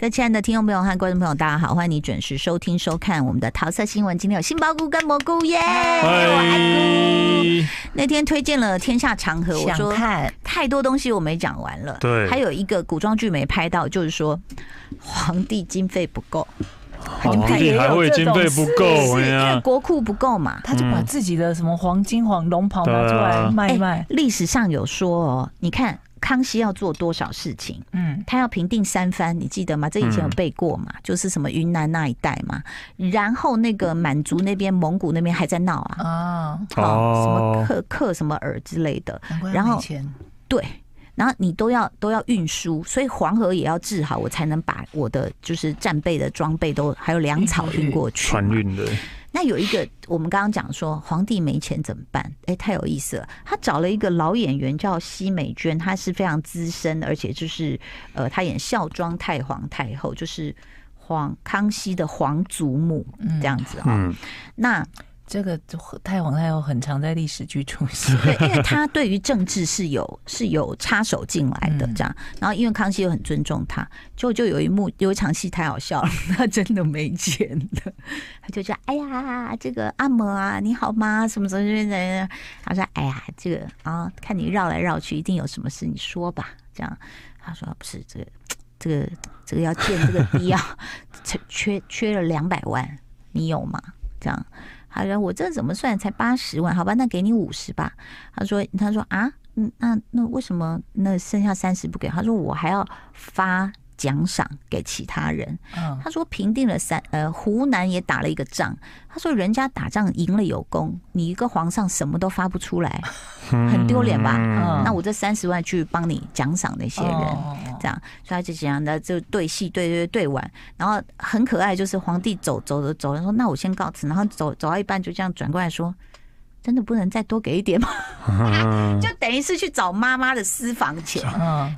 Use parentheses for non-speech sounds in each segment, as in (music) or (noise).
各位亲爱的听众朋友和观众朋友，大家好，欢迎你准时收听收看我们的桃色新闻。今天有杏鲍菇跟蘑菇耶，我爱菇。那天推荐了《天下长河》，我说太多东西我没讲完了。对，还有一个古装剧没拍到，就是说皇帝经费不够，皇帝还会经费不够，因为国库不够嘛，他就把自己的什么黄金、黄龙袍拿出来卖一卖。历史上有说哦，你看。康熙要做多少事情？嗯，他要平定三藩，你记得吗？这以前有背过嘛？嗯、就是什么云南那一带嘛。然后那个满族那边、蒙古那边还在闹啊。哦，好，什么克克什么尔之类的。然后对，然后你都要都要运输，所以黄河也要治好，我才能把我的就是战备的装备都还有粮草运过去。船运的。那有一个，我们刚刚讲说皇帝没钱怎么办？哎、欸，太有意思了。他找了一个老演员叫奚美娟，她是非常资深，而且就是呃，她演孝庄太皇太后，就是皇康熙的皇祖母这样子哈。嗯、那这个太皇太后很常在历史剧出现，(laughs) 对，因为他对于政治是有是有插手进来的这样。然后因为康熙又很尊重他，就就有一幕有一场戏太好笑了，(laughs) 他真的没钱的，他就说：“哎呀，这个阿嬷啊，你好吗？什么什么什么？”他说：“哎呀，这个啊，看你绕来绕去，一定有什么事，你说吧。”这样他说：“不是这个，这个这个要建这个堤啊，(laughs) 缺缺了两百万，你有吗？”这样。他说：“我这怎么算才八十万？好吧，那给你五十吧。”他说：“他说啊，嗯，那那为什么那剩下三十不给？”他说：“我还要发。”奖赏给其他人。他说平定了三呃湖南也打了一个仗。他说人家打仗赢了有功，你一个皇上什么都发不出来，(laughs) 很丢脸吧？那我这三十万去帮你奖赏那些人，这样，所以他就这样的就对戏对对对完，然后很可爱，就是皇帝走走着走着说那我先告辞，然后走走到一半就这样转过来说。真的不能再多给一点吗？(laughs) 就等于是去找妈妈的私房钱，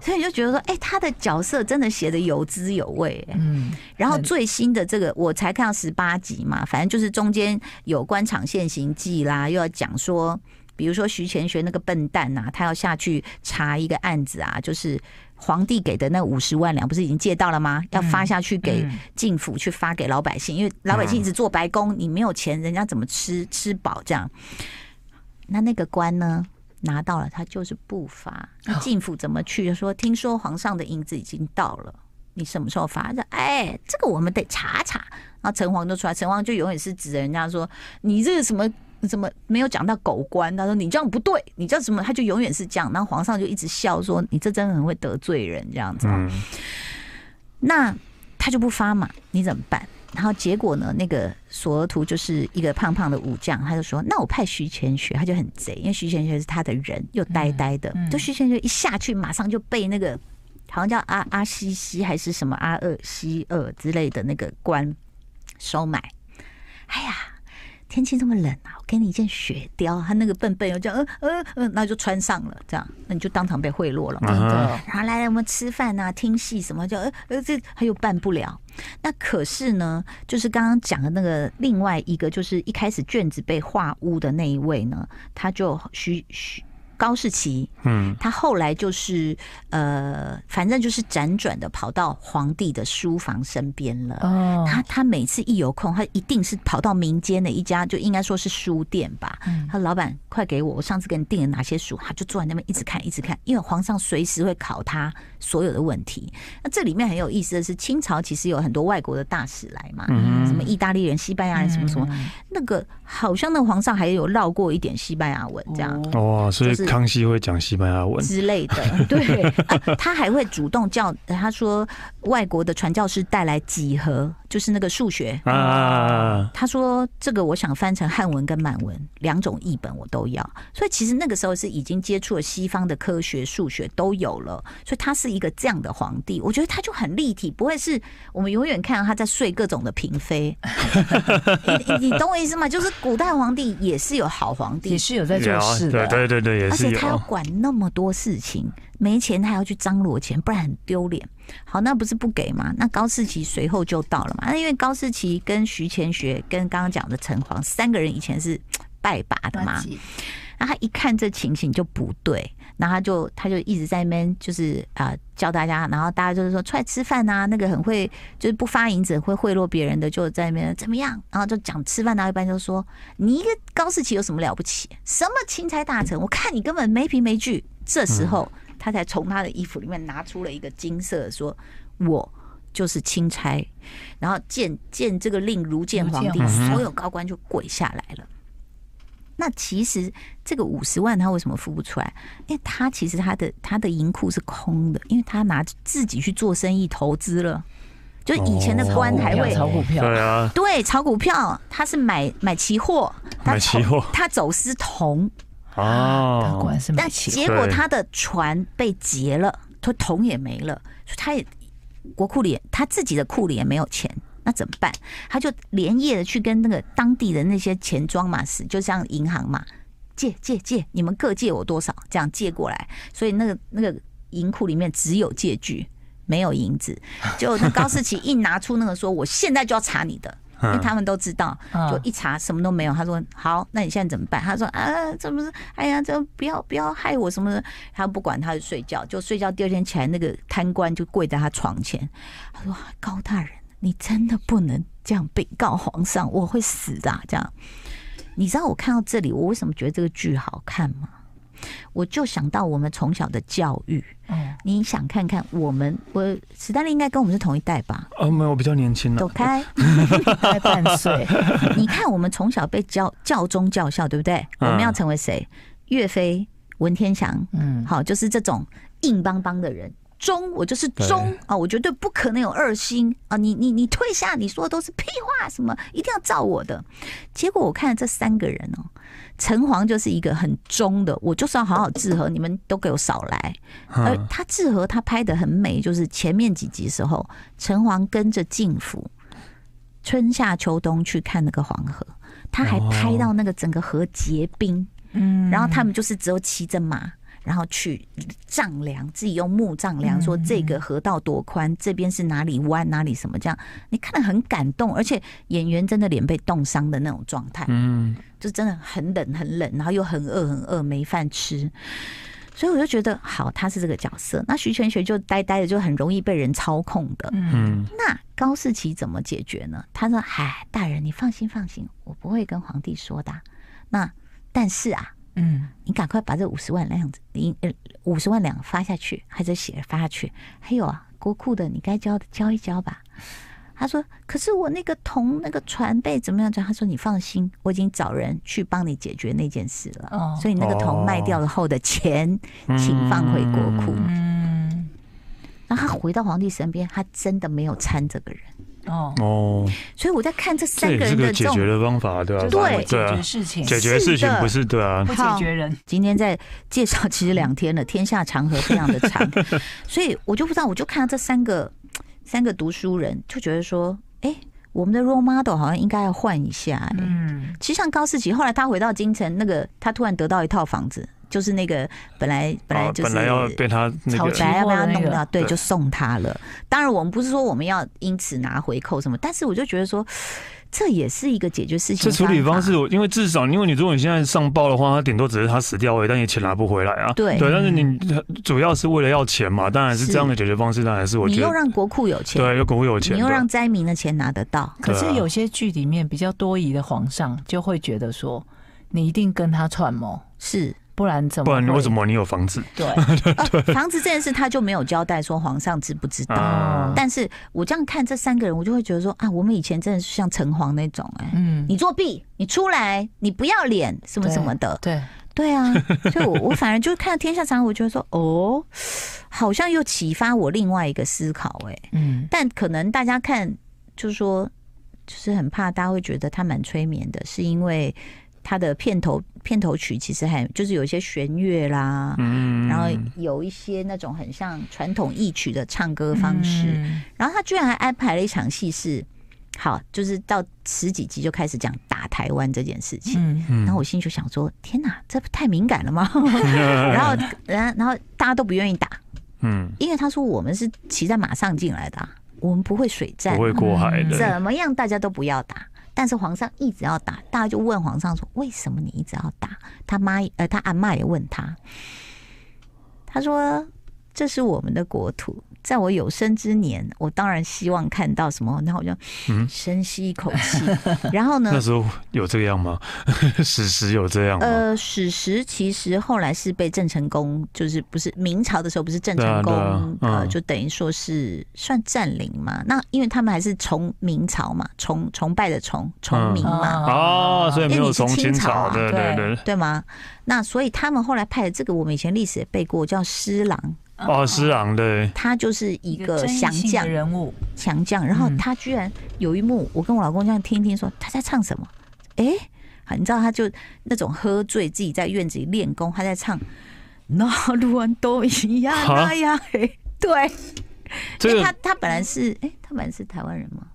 所以你就觉得说，哎，他的角色真的写的有滋有味。嗯，然后最新的这个我才看到十八集嘛，反正就是中间有官场现形记啦，又要讲说，比如说徐乾学那个笨蛋呐，他要下去查一个案子啊，就是。皇帝给的那五十万两不是已经借到了吗？要发下去给进府去发给老百姓，因为老百姓一直做白工，你没有钱，人家怎么吃吃饱？这样，那那个官呢拿到了，他就是不发。那进府怎么去？说听说皇上的银子已经到了，你什么时候发？哎，这个我们得查查。然后城隍就出来，城隍就永远是指着人家说你这个什么。怎么没有讲到狗官？他说你这样不对，你这样什么？他就永远是这样。然后皇上就一直笑说：“你这真的很会得罪人，这样子。”那他就不发嘛，你怎么办？然后结果呢？那个索额图就是一个胖胖的武将，他就说：“那我派徐乾学。”他就很贼，因为徐乾学是他的人，又呆呆的。就徐乾学一下去，马上就被那个好像叫阿阿西西还是什么阿二西二之类的那个官收买。哎呀！天气这么冷啊，我给你一件雪貂，他那个笨笨又叫嗯嗯嗯，那就穿上了，这样那你就当场被贿赂了嘛。然后来来我们吃饭啊，听戏什么就呃呃这他又办不了。那可是呢，就是刚刚讲的那个另外一个，就是一开始卷子被画污的那一位呢，他就需需。高士奇，嗯，他后来就是呃，反正就是辗转的跑到皇帝的书房身边了。哦，他他每次一有空，他一定是跑到民间的一家，就应该说是书店吧。嗯，他说老板，快给我，我上次给你订了哪些书？他就坐在那边一直看，一直看，因为皇上随时会考他所有的问题。那这里面很有意思的是，清朝其实有很多外国的大使来嘛，嗯，什么意大利人、西班牙人，什么什么，那个好像那个皇上还有绕过一点西班牙文这样。哦，所以。康熙会讲西班牙文。之类的，(laughs) 对，啊，他还会主动叫他说外国的传教士带来几何，就是那个数学啊。他说这个我想翻成汉文跟满文两种译本我都要，所以其实那个时候是已经接触了西方的科学数学都有了，所以他是一个这样的皇帝，我觉得他就很立体，不会是我们永远看到他在睡各种的嫔妃。你你懂我意思吗？就是古代皇帝也是有好皇帝，也是有在做事的，对对对，也是。而且他要管那么多事情，没钱他还要去张罗钱，不然很丢脸。好，那不是不给吗？那高士奇随后就到了嘛。那因为高士奇跟徐乾学跟刚刚讲的陈黄三个人以前是拜把的嘛。然后他一看这情形就不对，然后他就他就一直在那边就是啊、呃、教大家，然后大家就是说出来吃饭啊，那个很会就是不发银子会贿赂别人的就在那边怎么样，然后就讲吃饭，然后一般就说你一个高士奇有什么了不起？什么钦差大臣？我看你根本没凭没据。这时候他才从他的衣服里面拿出了一个金色，说我就是钦差，然后见见这个令如见皇帝，所有高官就跪下来了。那其实这个五十万他为什么付不出来？因为他其实他的他的银库是空的，因为他拿自己去做生意投资了。就以前的官还会炒股票，对啊，对，炒股票，他是买买期货，买期货，他走私铜啊，果然是买期货。但结果他的船被劫了，他桶也没了，所以他也国库里他自己的库里也没有钱。那怎么办？他就连夜的去跟那个当地的那些钱庄嘛，是就像银行嘛，借借借，你们各借我多少，这样借过来。所以那个那个银库里面只有借据，没有银子。就那高士奇一拿出那个说，我现在就要查你的，因为他们都知道，就一查什么都没有。他说好，那你现在怎么办？他说啊，这不是？哎呀，这不要不要害我什么的。他不管，他就睡觉，就睡觉。第二天起来，那个贪官就跪在他床前，他说高大人。你真的不能这样禀告皇上，我会死的。这样，你知道我看到这里，我为什么觉得这个剧好看吗？我就想到我们从小的教育。嗯，你想看看我们，我史丹利应该跟我们是同一代吧？哦，没有，我比较年轻了。走开，快半岁。(laughs) 你看我们从小被教教宗教校，对不对？我们要成为谁？岳飞、文天祥，嗯，好，就是这种硬邦邦的人。忠，我就是忠啊！我绝对不可能有二心啊！你你你退下，你说的都是屁话，什么一定要照我的。结果我看了这三个人哦，城隍就是一个很忠的，我就是要好好治和，你们都给我少来。而他治和他拍的很美，就是前面几集时候，城隍跟着进府，春夏秋冬去看那个黄河，他还拍到那个整个河结冰，嗯，然后他们就是只有骑着马。然后去丈量，自己用木丈量，说这个河道多宽，这边是哪里弯，哪里什么这样，你看得很感动，而且演员真的脸被冻伤的那种状态，嗯，就真的很冷很冷，然后又很饿很饿，没饭吃，所以我就觉得好，他是这个角色。那徐全学就呆呆的，就很容易被人操控的，嗯。那高士奇怎么解决呢？他说：“嗨，大人，你放心放心，我不会跟皇帝说的。那但是啊。”嗯，你赶快把这五十万两子，你呃五十万两发下去，还是写发下去？还有啊，国库的你该交的交一交吧。他说：“可是我那个铜那个船被怎么样？”他说：“你放心，我已经找人去帮你解决那件事了。哦，所以你那个铜卖掉了后的钱，请放回国库。”嗯，然后他回到皇帝身边，他真的没有参这个人。哦。哦，所以我在看这三个人的解决的方法，对吧？对，解决事情，解决事情不是对啊，不解决人。今天在介绍，其实两天了，天下长河非常的长，(laughs) 所以我就不知道，我就看到这三个三个读书人，就觉得说，哎，我们的 role model 好像应该要换一下。嗯，其实像高士奇，后来他回到京城，那个他突然得到一套房子。就是那个本来本来就是本来要被他那个，本来要被他弄掉，对，就送他了。当然，我们不是说我们要因此拿回扣什么，但是我就觉得说，(sniffs) 这也是一个解决事情。这处理方式，因为至少，因为你如果你现在上报的话，他顶多只是他死掉而已，但也钱拿不回来啊。对对，但是你主要是为了要钱嘛，当然是这样的解决方式，当然是我觉得你又让国库有钱，对，又国库有钱，你又让灾民的钱拿得到。可是有些剧里面比较多疑的皇上就会觉得说，你一定跟他串谋是。不然怎么？不然为什么你有房子？(laughs) 对，(laughs) 房子这件事他就没有交代说皇上知不知道。但是我这样看这三个人，我就会觉得说啊，我们以前真的是像城隍那种哎，嗯，你作弊，你出来，你不要脸，什么什么的。对对啊，(laughs) 所以我我反而就看到天下长河，我觉得说哦，好像又启发我另外一个思考哎，嗯，但可能大家看就是说，就是很怕大家会觉得他蛮催眠的，是因为。他的片头片头曲其实还就是有一些弦乐啦，嗯，然后有一些那种很像传统戏曲的唱歌方式，嗯，然后他居然还安排了一场戏是，好，就是到十几集就开始讲打台湾这件事情，嗯，然后我心里就想说，天哪，这不太敏感了吗？(laughs) 然后，然然后大家都不愿意打，嗯，因为他说我们是骑在马上进来的，我们不会水战，不会过海的，怎么样大家都不要打。但是皇上一直要打，大家就问皇上说：“为什么你一直要打？”他妈呃，他阿嬷也问他，他说：“这是我们的国土。”在我有生之年，我当然希望看到什么，然后我就深吸一口气，嗯、(laughs) 然后呢？那时候有这个样吗？(laughs) 史实有这样吗？呃，史实其实后来是被郑成功，就是不是明朝的时候，不是郑成功、啊啊嗯、呃，就等于说是算占领嘛。那因为他们还是崇明朝嘛，崇崇拜的崇崇明嘛。嗯、哦，所以没有崇清朝啊，对对对，对吗？那所以他们后来派的这个，我们以前历史也背过，叫施琅。哦，施琅对，他就是一个降将人物，强将。然后他居然有一幕，我跟我老公这样听听，说他在唱什么？哎，你知道，他就那种喝醉，自己在院子里练功，他在唱那路人都一样那样。对，因为他他本来是哎，他本来是台湾人吗？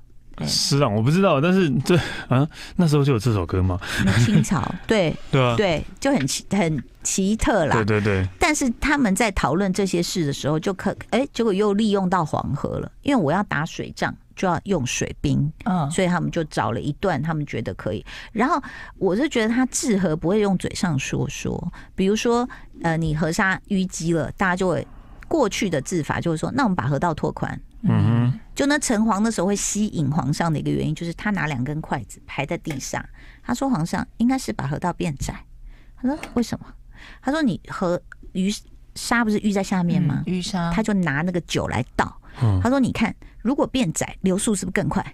施琅我不知道，但是 (laughs) 这啊那时候就有这首歌吗？清朝 (laughs) 对对啊对，就很奇很奇特啦。对对对。但是他们在讨论这些事的时候，就可哎，结果又利用到黄河了，因为我要打水仗就要用水兵，嗯，所以他们就找了一段他们觉得可以。然后我就觉得他治河不会用嘴上说说，比如说呃，你河沙淤积了，大家就会过去的治法就是说，那我们把河道拓宽。嗯哼，就那城隍的时候会吸引皇上的一个原因，就是他拿两根筷子排在地上。他说皇上应该是把河道变窄。他说为什么？他说你河鱼沙不是淤在下面吗？淤沙，他就拿那个酒来倒。他说你看，如果变窄，流速是不是更快？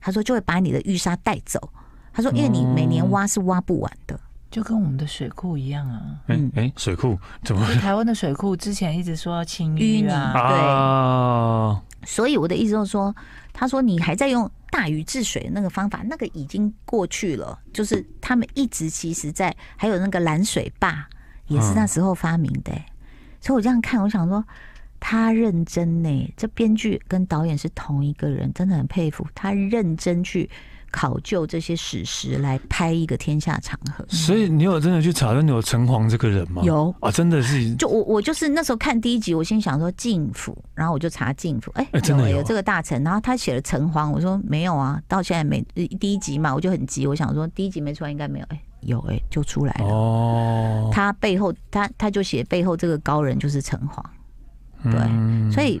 他说就会把你的淤沙带走。他说因为你每年挖是挖不完的。就跟我们的水库一样啊，嗯，哎，水库怎么？台湾的水库之前一直说要清淤啊，对，啊、所以我的意思就是说，他说你还在用大禹治水的那个方法，那个已经过去了，就是他们一直其实在还有那个拦水坝也是那时候发明的、欸，嗯、所以我这样看，我想说他认真呢、欸，这编剧跟导演是同一个人，真的很佩服他认真去。考究这些史实来拍一个天下长河，所以你有真的去查到有城隍这个人吗？有啊，真的是。就我我就是那时候看第一集，我心想说晋府，然后我就查晋府，哎、欸，真的有，有这个大臣，然后他写了城隍，我说没有啊，到现在没第一集嘛，我就很急，我想说第一集没出来应该没有，哎、欸，有哎、欸，就出来了。哦，他背后他他就写背后这个高人就是城隍，对，嗯、所以。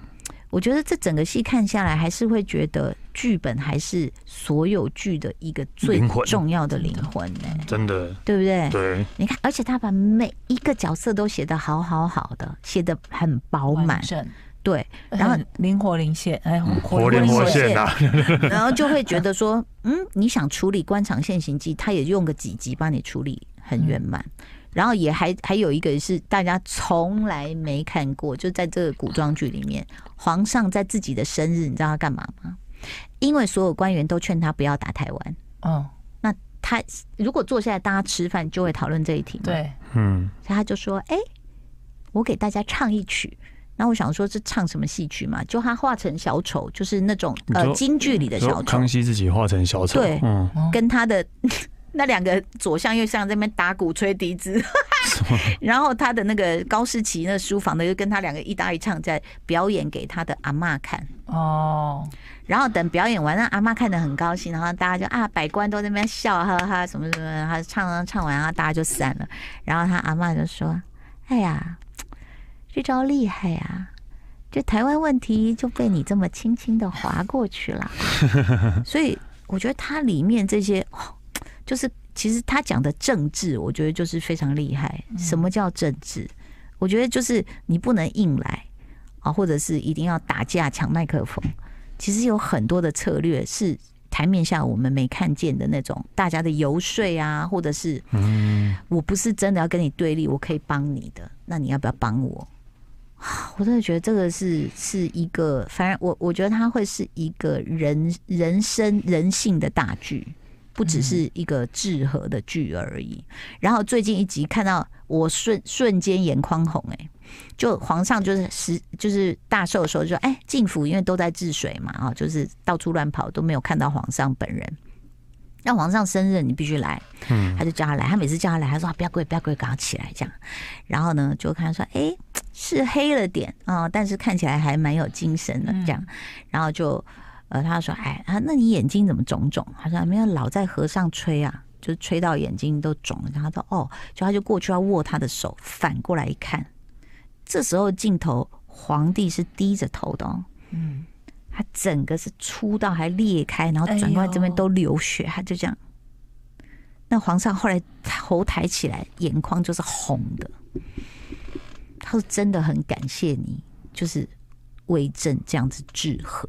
我觉得这整个戏看下来，还是会觉得剧本还是所有剧的一个最重要的灵魂呢、欸。真的，对不对？对，你看，而且他把每一个角色都写得好好好的，写得很饱满，对，然后灵活灵现，哎，活灵活现。啊，(laughs) 然后就会觉得说，嗯，你想处理官场现形记，他也用个几集帮你处理很圆满。然后也还还有一个是大家从来没看过，就在这个古装剧里面，皇上在自己的生日，你知道他干嘛吗？因为所有官员都劝他不要打台湾。哦，那他如果坐下来大家吃饭，就会讨论这一题。对，嗯，所以他就说：“哎，我给大家唱一曲。”然后我想说，这唱什么戏曲嘛？就他化成小丑，就是那种呃京剧里的小丑。康熙自己化成小丑，对，嗯，跟他的。(laughs) 那两个左相右相在那边打鼓吹笛子，(laughs) 然后他的那个高士奇那书房的又跟他两个一搭一唱，在表演给他的阿嬷看哦。然后等表演完，让阿妈看得很高兴，然后大家就啊，百官都在那边笑哈哈什么什么，他唱唱完，然后大家就散了。然后他阿妈就说：“哎呀，这招厉害呀！这台湾问题就被你这么轻轻的划过去了。(laughs) ”所以我觉得它里面这些。就是其实他讲的政治，我觉得就是非常厉害。什么叫政治？我觉得就是你不能硬来啊，或者是一定要打架抢麦克风。其实有很多的策略是台面下我们没看见的那种，大家的游说啊，或者是嗯，我不是真的要跟你对立，我可以帮你的，那你要不要帮我？(sighs) 我真的觉得这个是是一个，反正我我觉得它会是一个人人生人性的大剧。不只是一个治河的剧而已。然后最近一集看到我瞬瞬间眼眶红哎，就皇上就是时就是大寿的时候就说哎，进府因为都在治水嘛啊，就是到处乱跑都没有看到皇上本人。那皇上生日你必须来，嗯，他就叫他来。他每次叫他来，他说不要跪不要跪，赶快起来这样。然后呢就看说哎是黑了点啊，但是看起来还蛮有精神的这样。然后就。呃，他说，哎，啊，那你眼睛怎么肿肿？他说没有，老在河上吹啊，就是吹到眼睛都肿了。然后他说，哦，就他就过去要握他的手，反过来一看，这时候镜头皇帝是低着头的哦，嗯，他整个是粗到还裂开，然后转过来这边都流血，他就这样。那皇上后来头抬起来，眼眶就是红的。他说：“真的很感谢你，就是为政这样子治河，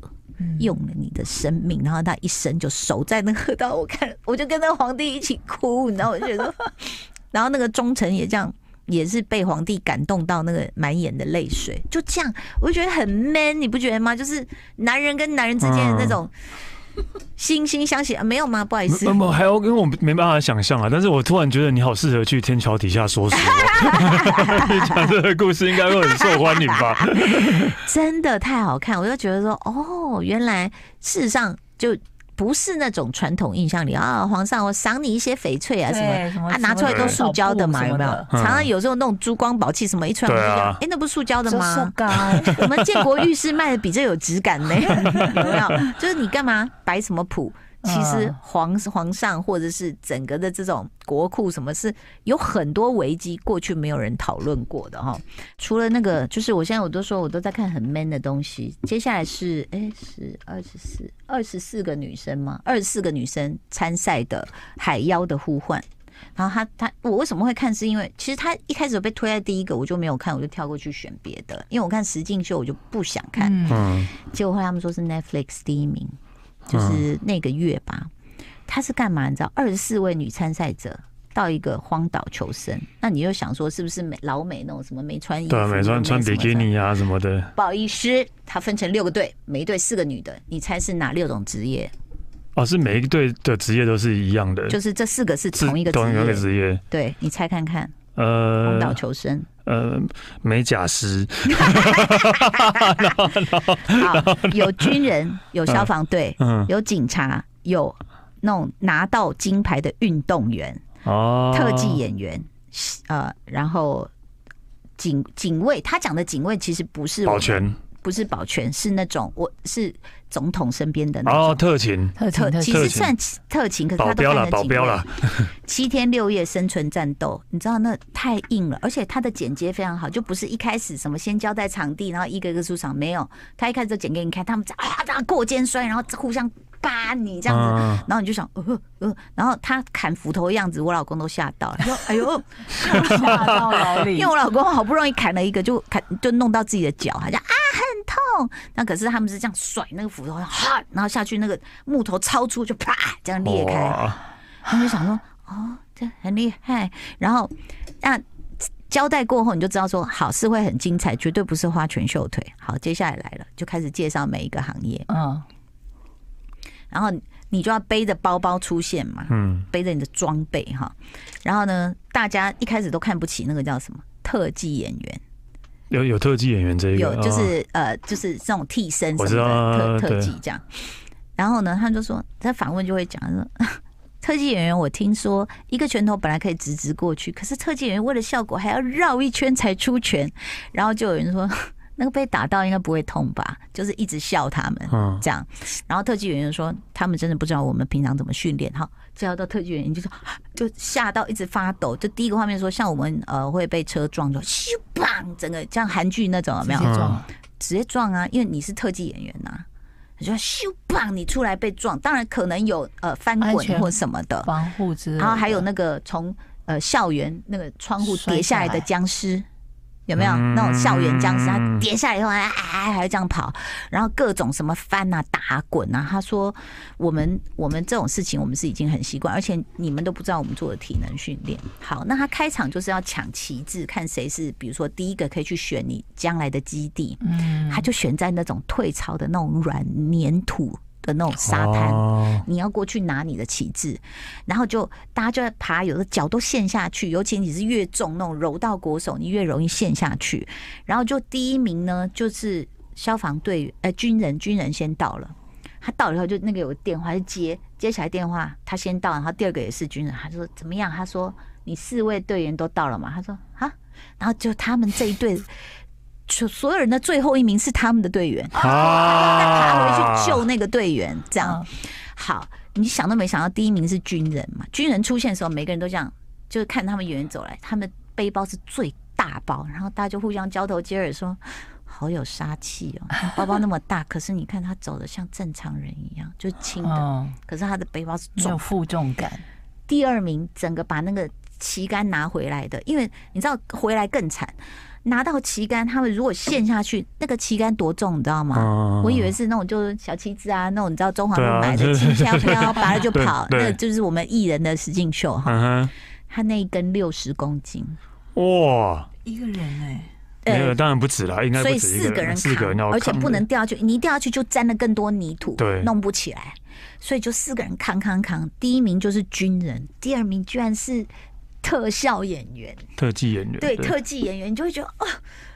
用了你的生命，然后他一生就守在那个河道。我看，我就跟那个皇帝一起哭，你知道？我觉得，(laughs) 然后那个忠臣也这样，也是被皇帝感动到那个满眼的泪水。就这样，我就觉得很 man，你不觉得吗？就是男人跟男人之间的那种。”惺惺相惜啊，没有吗？不好意思，没有，还有，因为我没办法想象啊。但是我突然觉得你好适合去天桥底下说书，(laughs) 你讲这个故事应该会很受欢迎吧？真的太好看，我就觉得说，哦，原来事实上就。不是那种传统印象里啊，皇上我赏你一些翡翠啊什么，什么啊拿出来都塑胶的嘛，有没有？常常有时候那种珠光宝气什么一出来，哎、啊欸，那不是塑胶的吗？(laughs) 我们建国玉饰卖的比这有质感呢，(laughs) 有没有？就是你干嘛摆什么谱？其实皇皇上或者是整个的这种国库，什么是有很多危机，过去没有人讨论过的哈。除了那个，就是我现在我都说我都在看很 man 的东西。接下来是哎是二十四二十四个女生吗？二十四个女生参赛的海妖的呼唤。然后他他我为什么会看？是因为其实他一开始被推在第一个，我就没有看，我就跳过去选别的。因为我看实境秀，我就不想看。嗯，结果后来他们说是 Netflix 第一名。就是那个月吧，他是干嘛？你知道，二十四位女参赛者到一个荒岛求生。那你又想说，是不是美老美那种什么没穿衣服？对，没穿穿比基尼啊什么的。不好意思，他分成六个队，每一队四个女的。你猜是哪六种职业？哦，是每一队的职业都是一样的。就是这四个是同一个同一个职业。对，你猜看看。呃，荒岛求生。呃，美甲师。(laughs) 好，有军人，有消防队，嗯，有警察，有那种拿到金牌的运动员，哦，特技演员，呃，然后警警卫，他讲的警卫其实不是保全。不是保全，是那种我是总统身边的那种哦，特勤特特，其实算特勤，可是他都保镖了，保镖了。七天六夜生存战斗，你知道那太硬了，而且他的剪接非常好，就不是一开始什么先交代场地，然后一个一个出场，没有，他一开始就剪给你看，他们啊这样过肩摔，然后互相。扒你这样子，然后你就想，呃呃，然后他砍斧头的样子，我老公都吓到了，说：(laughs) “哎呦，(laughs) 吓到了！”因为我老公好不容易砍了一个，就砍就弄到自己的脚，他就啊很痛。那可是他们是这样甩那个斧头，哈，然后下去那个木头超粗，就啪这样裂开。他们就想说：“哦，这很厉害。”然后那交代过后，你就知道说，好是会很精彩，绝对不是花拳绣腿。好，接下来来了，就开始介绍每一个行业。嗯。然后你就要背着包包出现嘛，嗯，背着你的装备哈。然后呢，大家一开始都看不起那个叫什么特技演员，有有特技演员这一个，有就是呃，就是这种替身什么的特特技这样。然后呢，他就说，他访问就会讲说，(laughs) 特技演员，我听说一个拳头本来可以直直过去，可是特技演员为了效果还要绕一圈才出拳。然后就有人说。那个被打到应该不会痛吧？就是一直笑他们这样，然后特技演员说他们真的不知道我们平常怎么训练。哈，最后到特技演员就说 (gasps) 就吓到一直发抖。就第一个画面说像我们呃会被车撞就咻砰，整个像韩剧那种有没有？直接撞，直接撞啊！因为你是特技演员呐，你说咻砰，你出来被撞，当然可能有呃翻滚或什么的防护之类，然后还有那个从呃校园那个窗户跌下来的僵尸。有没有那种校园僵尸？他跌下来以后，哎，还要这样跑，然后各种什么翻啊、打滚啊。他说：“我们我们这种事情，我们是已经很习惯，而且你们都不知道我们做的体能训练。”好，那他开场就是要抢旗帜，看谁是比如说第一个可以去选你将来的基地。嗯，他就选在那种退潮的那种软粘土。的那种沙滩，你要过去拿你的旗帜，然后就大家就在爬，有的脚都陷下去，尤其你是越重那种柔道国手，你越容易陷下去。然后就第一名呢，就是消防队，呃，军人，军人先到了，他到了以后就那个有电话就接，接起来电话，他先到，然后第二个也是军人，他说怎么样？他说你四位队员都到了嘛？他说啊，然后就他们这一队。所有人的最后一名是他们的队员，啊，再爬回去救那个队员，这样好。你想都没想到，第一名是军人嘛？军人出现的时候，每个人都这样，就是看他们远远走来，他们背包是最大包，然后大家就互相交头接耳说：“好有杀气哦，(laughs) 包包那么大，可是你看他走的像正常人一样，就是轻的，可是他的背包是重，有负重感。”第二名整个把那个旗杆拿回来的，因为你知道回来更惨。拿到旗杆，他们如果陷下去，那个旗杆多重，你知道吗？嗯、我以为是那种就是小旗子啊，那种你知道中华路买的 (laughs) 轻飘飘，拔了就跑，那就是我们艺人的实境秀哈。嗯、他那一根六十公斤，哇，一个人哎、欸，没有，当然不止了，应该所以四个人四个人扛，而且不能掉下去，你一掉下去就沾了更多泥土，对，弄不起来，所以就四个人扛扛扛。第一名就是军人，第二名居然是。特效演员，特技演员，对，对特技演员，你就会觉得哦，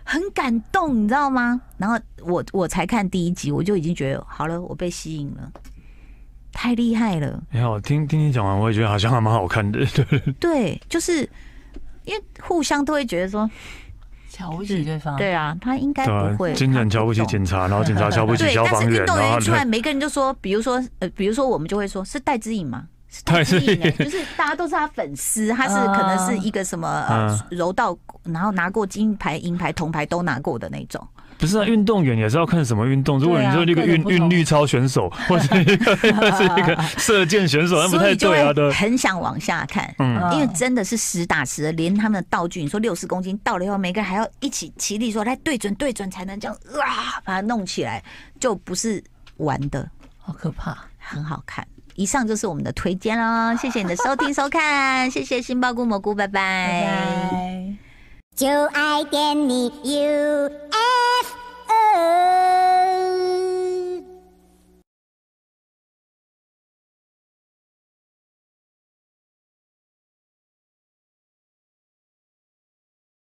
很感动，你知道吗？然后我我才看第一集，我就已经觉得好了，我被吸引了，太厉害了。你好，听听你讲完，我也觉得好像还蛮好看的。对，(laughs) 对，就是因为互相都会觉得说瞧不起对方，对啊，他应该不会。经常瞧不起警察，然后警察瞧不起消防员，但是运动员出来，(laughs) 每个人就说，比如说呃，比如说我们就会说是戴之颖吗？戴资颖，就是大家都是他粉丝，他是可能是一个什么呃柔道，然后拿过金牌、银牌、铜牌都拿过的那种。不是啊，运动员也是要看什么运动。如果你说那个运运律操选手，(laughs) 或者一个是一个射箭选手，那不太对啊。对，很想往下看，嗯，因为真的是实打实的，连他们的道具，你说六十公斤到了以后，每个人还要一起齐力说来对准对准，才能这样啊把它弄起来，就不是玩的，好可怕，很好看。以上就是我们的推荐喽，(laughs) 谢谢你的收听收看，谢谢杏鲍菇蘑菇，拜拜。拜拜。就爱点你 UFO。